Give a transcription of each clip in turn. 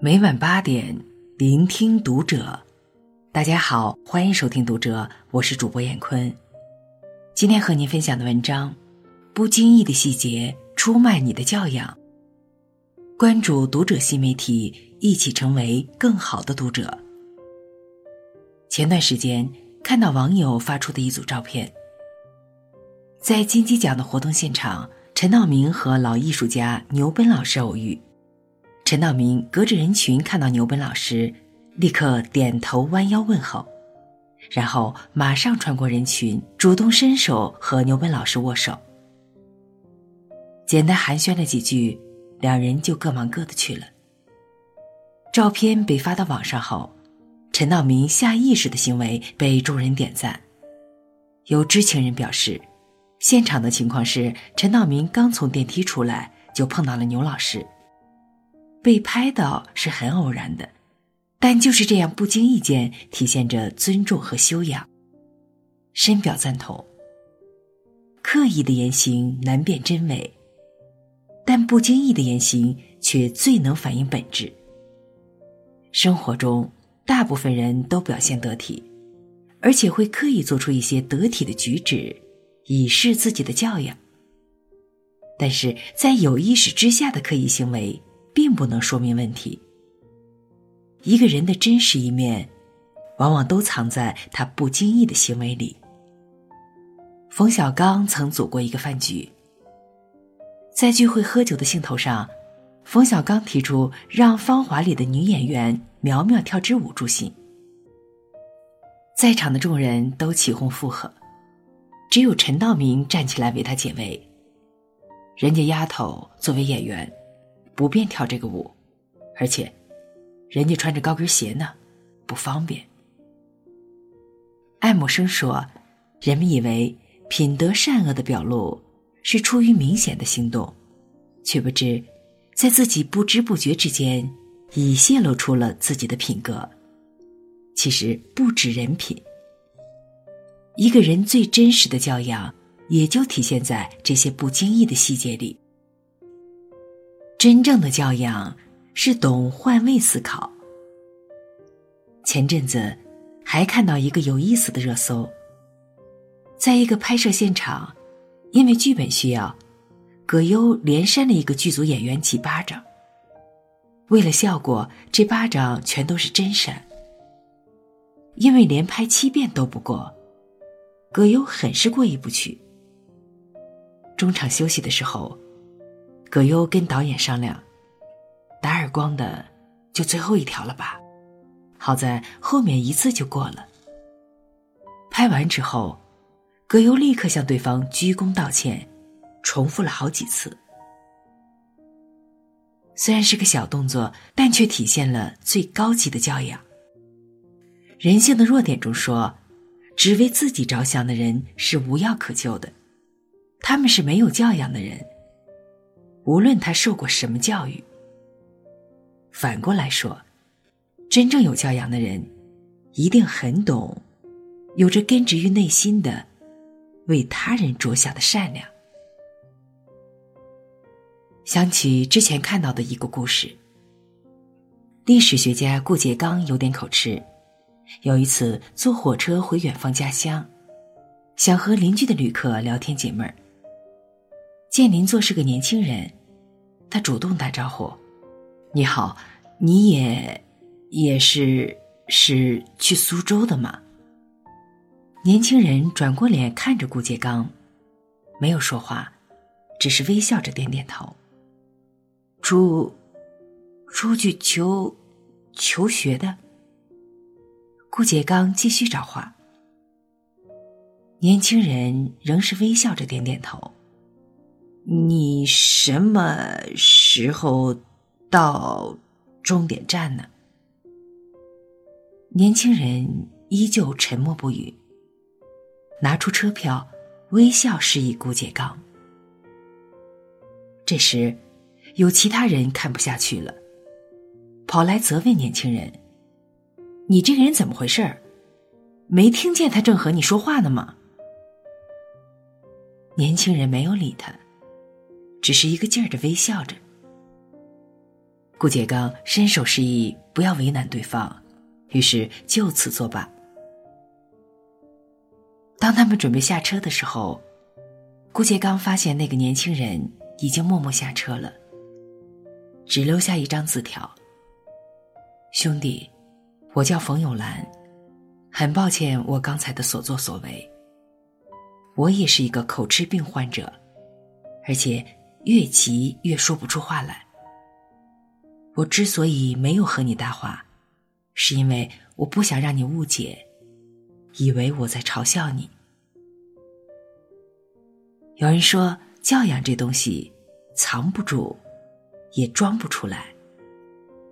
每晚八点，聆听读者。大家好，欢迎收听读者，我是主播闫坤。今天和您分享的文章：不经意的细节出卖你的教养。关注读者新媒体，一起成为更好的读者。前段时间看到网友发出的一组照片，在金鸡奖的活动现场，陈道明和老艺术家牛奔老师偶遇。陈道明隔着人群看到牛奔老师，立刻点头弯腰问候，然后马上穿过人群，主动伸手和牛奔老师握手。简单寒暄了几句，两人就各忙各的去了。照片被发到网上后。陈道明下意识的行为被众人点赞，有知情人表示，现场的情况是陈道明刚从电梯出来就碰到了牛老师。被拍到是很偶然的，但就是这样不经意间体现着尊重和修养，深表赞同。刻意的言行难辨真伪，但不经意的言行却最能反映本质。生活中。大部分人都表现得体，而且会刻意做出一些得体的举止，以示自己的教养。但是在有意识之下的刻意行为，并不能说明问题。一个人的真实一面，往往都藏在他不经意的行为里。冯小刚曾组过一个饭局，在聚会喝酒的兴头上，冯小刚提出让《芳华》里的女演员。苗苗跳支舞助兴，在场的众人都起哄附和，只有陈道明站起来为他解围。人家丫头作为演员，不便跳这个舞，而且，人家穿着高跟鞋呢，不方便。爱默生说：“人们以为品德善恶的表露是出于明显的行动，却不知，在自己不知不觉之间。”已泄露出了自己的品格。其实不止人品，一个人最真实的教养，也就体现在这些不经意的细节里。真正的教养是懂换位思考。前阵子还看到一个有意思的热搜，在一个拍摄现场，因为剧本需要，葛优连扇了一个剧组演员几巴掌。为了效果，这巴掌全都是真扇。因为连拍七遍都不过，葛优很是过意不去。中场休息的时候，葛优跟导演商量，打耳光的就最后一条了吧，好在后面一次就过了。拍完之后，葛优立刻向对方鞠躬道歉，重复了好几次。虽然是个小动作，但却体现了最高级的教养。人性的弱点中说，只为自己着想的人是无药可救的，他们是没有教养的人。无论他受过什么教育。反过来说，真正有教养的人，一定很懂，有着根植于内心的为他人着想的善良。想起之前看到的一个故事。历史学家顾颉刚有点口吃，有一次坐火车回远方家乡，想和邻居的旅客聊天解闷儿。见邻座是个年轻人，他主动打招呼：“你好，你也也是是去苏州的吗？”年轻人转过脸看着顾颉刚，没有说话，只是微笑着点点头。出，出去求，求学的。顾颉刚继续找话。年轻人仍是微笑着点点头。你什么时候到终点站呢？年轻人依旧沉默不语，拿出车票，微笑示意顾颉刚。这时。有其他人看不下去了，跑来责问年轻人：“你这个人怎么回事？没听见他正和你说话呢吗？”年轻人没有理他，只是一个劲儿的微笑着。顾颉刚伸手示意不要为难对方，于是就此作罢。当他们准备下车的时候，顾颉刚发现那个年轻人已经默默下车了，只留下一张字条：“兄弟，我叫冯友兰，很抱歉我刚才的所作所为。我也是一个口吃病患者，而且越急越说不出话来。我之所以没有和你搭话，是因为我不想让你误解。”以为我在嘲笑你。有人说，教养这东西藏不住，也装不出来。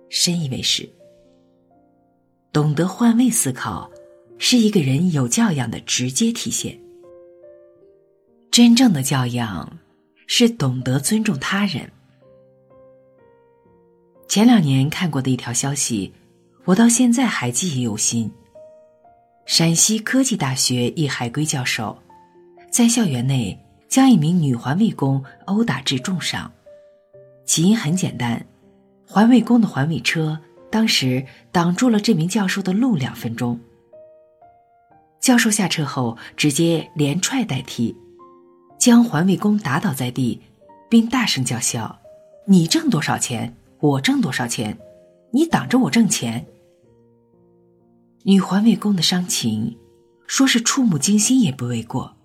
深以为是。懂得换位思考，是一个人有教养的直接体现。真正的教养，是懂得尊重他人。前两年看过的一条消息，我到现在还记忆犹新。陕西科技大学一海归教授，在校园内将一名女环卫工殴打致重伤。起因很简单，环卫工的环卫车当时挡住了这名教授的路两分钟。教授下车后，直接连踹带踢，将环卫工打倒在地，并大声叫嚣：“你挣多少钱？我挣多少钱？你挡着我挣钱！”女环卫工的伤情，说是触目惊心也不为过。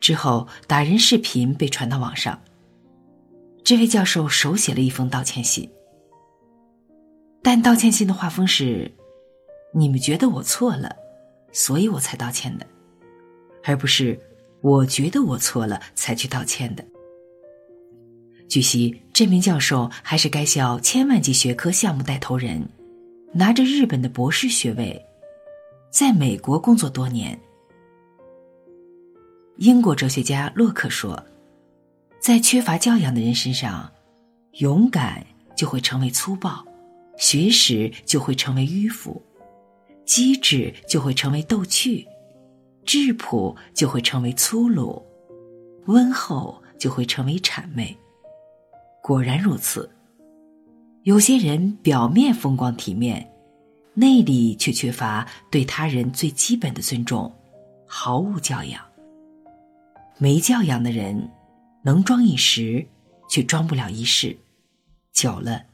之后打人视频被传到网上，这位教授手写了一封道歉信，但道歉信的画风是：“你们觉得我错了，所以我才道歉的，而不是我觉得我错了才去道歉的。”据悉，这名教授还是该校千万级学科项目带头人。拿着日本的博士学位，在美国工作多年。英国哲学家洛克说：“在缺乏教养的人身上，勇敢就会成为粗暴，学识就会成为迂腐，机智就会成为逗趣，质朴就会成为粗鲁，温厚就会成为谄媚。”果然如此。有些人表面风光体面，内里却缺乏对他人最基本的尊重，毫无教养。没教养的人，能装一时，却装不了一世，久了，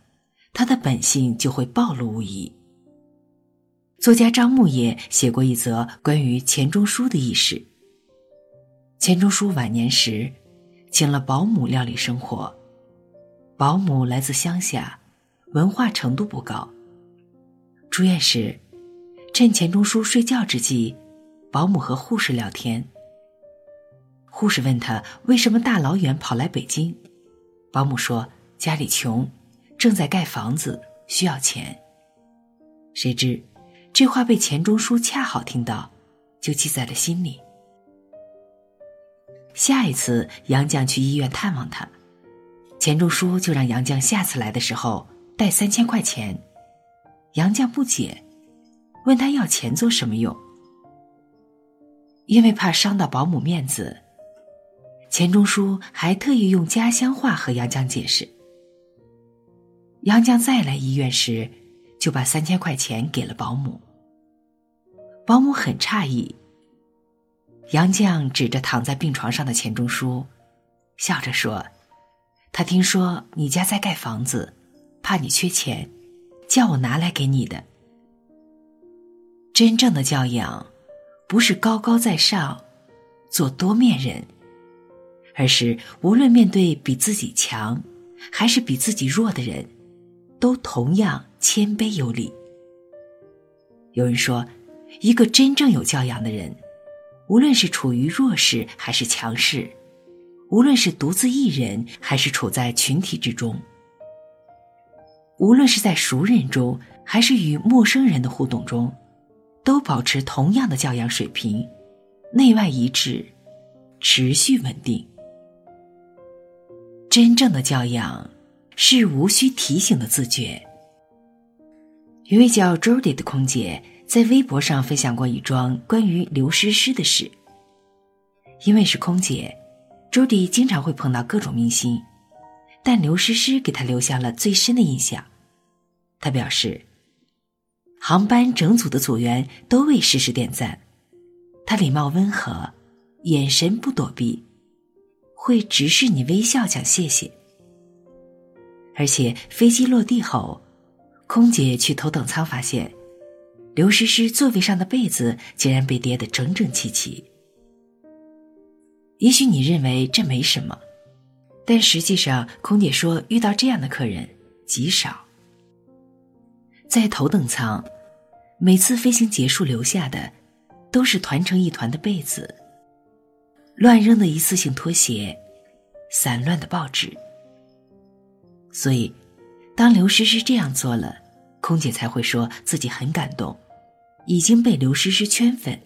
他的本性就会暴露无遗。作家张牧野写过一则关于钱钟书的轶事。钱钟书晚年时，请了保姆料理生活，保姆来自乡下。文化程度不高。住院时，趁钱钟书睡觉之际，保姆和护士聊天。护士问他为什么大老远跑来北京，保姆说家里穷，正在盖房子，需要钱。谁知，这话被钱钟书恰好听到，就记在了心里。下一次杨绛去医院探望他，钱钟书就让杨绛下次来的时候。带三千块钱，杨绛不解，问他要钱做什么用？因为怕伤到保姆面子，钱钟书还特意用家乡话和杨绛解释。杨绛再来医院时，就把三千块钱给了保姆。保姆很诧异。杨绛指着躺在病床上的钱钟书，笑着说：“他听说你家在盖房子。”怕你缺钱，叫我拿来给你的。真正的教养，不是高高在上，做多面人，而是无论面对比自己强，还是比自己弱的人，都同样谦卑有礼。有人说，一个真正有教养的人，无论是处于弱势还是强势，无论是独自一人还是处在群体之中。无论是在熟人中，还是与陌生人的互动中，都保持同样的教养水平，内外一致，持续稳定。真正的教养是无需提醒的自觉。一位叫 Jody 的空姐在微博上分享过一桩关于刘诗诗的事。因为是空姐，Jody 经常会碰到各种明星。但刘诗诗给他留下了最深的印象。他表示，航班整组的组员都为诗诗点赞，他礼貌温和，眼神不躲避，会直视你微笑讲谢谢。而且飞机落地后，空姐去头等舱发现，刘诗诗座位上的被子竟然被叠得整整齐齐。也许你认为这没什么，但实际上，空姐说遇到这样的客人极少。在头等舱，每次飞行结束留下的，都是团成一团的被子、乱扔的一次性拖鞋、散乱的报纸。所以，当刘诗诗这样做了，空姐才会说自己很感动，已经被刘诗诗圈粉。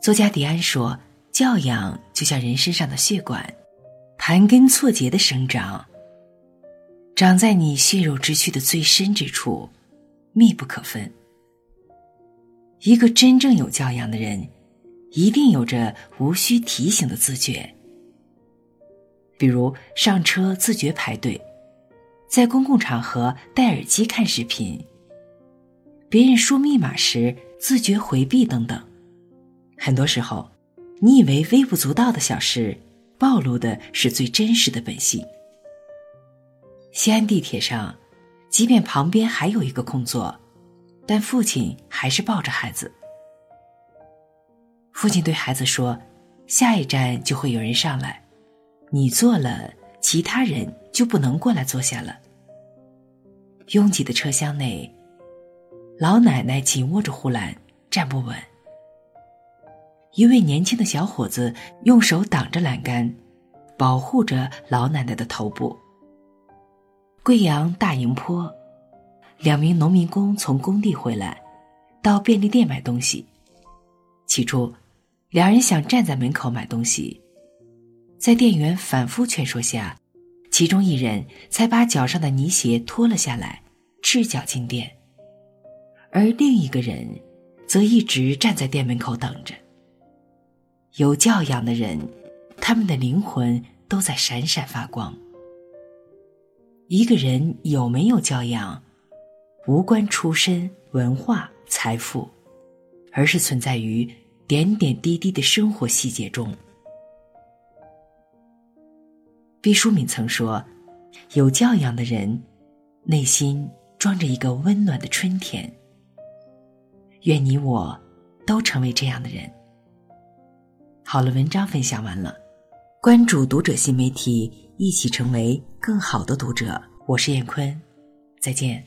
作家迪安说：“教养就像人身上的血管，盘根错节的生长。”长在你血肉之躯的最深之处，密不可分。一个真正有教养的人，一定有着无需提醒的自觉。比如上车自觉排队，在公共场合戴耳机看视频，别人输密码时自觉回避等等。很多时候，你以为微不足道的小事，暴露的是最真实的本性。西安地铁上，即便旁边还有一个空座，但父亲还是抱着孩子。父亲对孩子说：“下一站就会有人上来，你坐了，其他人就不能过来坐下了。”拥挤的车厢内，老奶奶紧握着护栏，站不稳。一位年轻的小伙子用手挡着栏杆，保护着老奶奶的头部。贵阳大营坡，两名农民工从工地回来，到便利店买东西。起初，两人想站在门口买东西，在店员反复劝说下，其中一人才把脚上的泥鞋脱了下来，赤脚进店，而另一个人则一直站在店门口等着。有教养的人，他们的灵魂都在闪闪发光。一个人有没有教养，无关出身、文化、财富，而是存在于点点滴滴的生活细节中。毕淑敏曾说：“有教养的人，内心装着一个温暖的春天。”愿你我都成为这样的人。好了，文章分享完了，关注读者新媒体。一起成为更好的读者。我是燕坤，再见。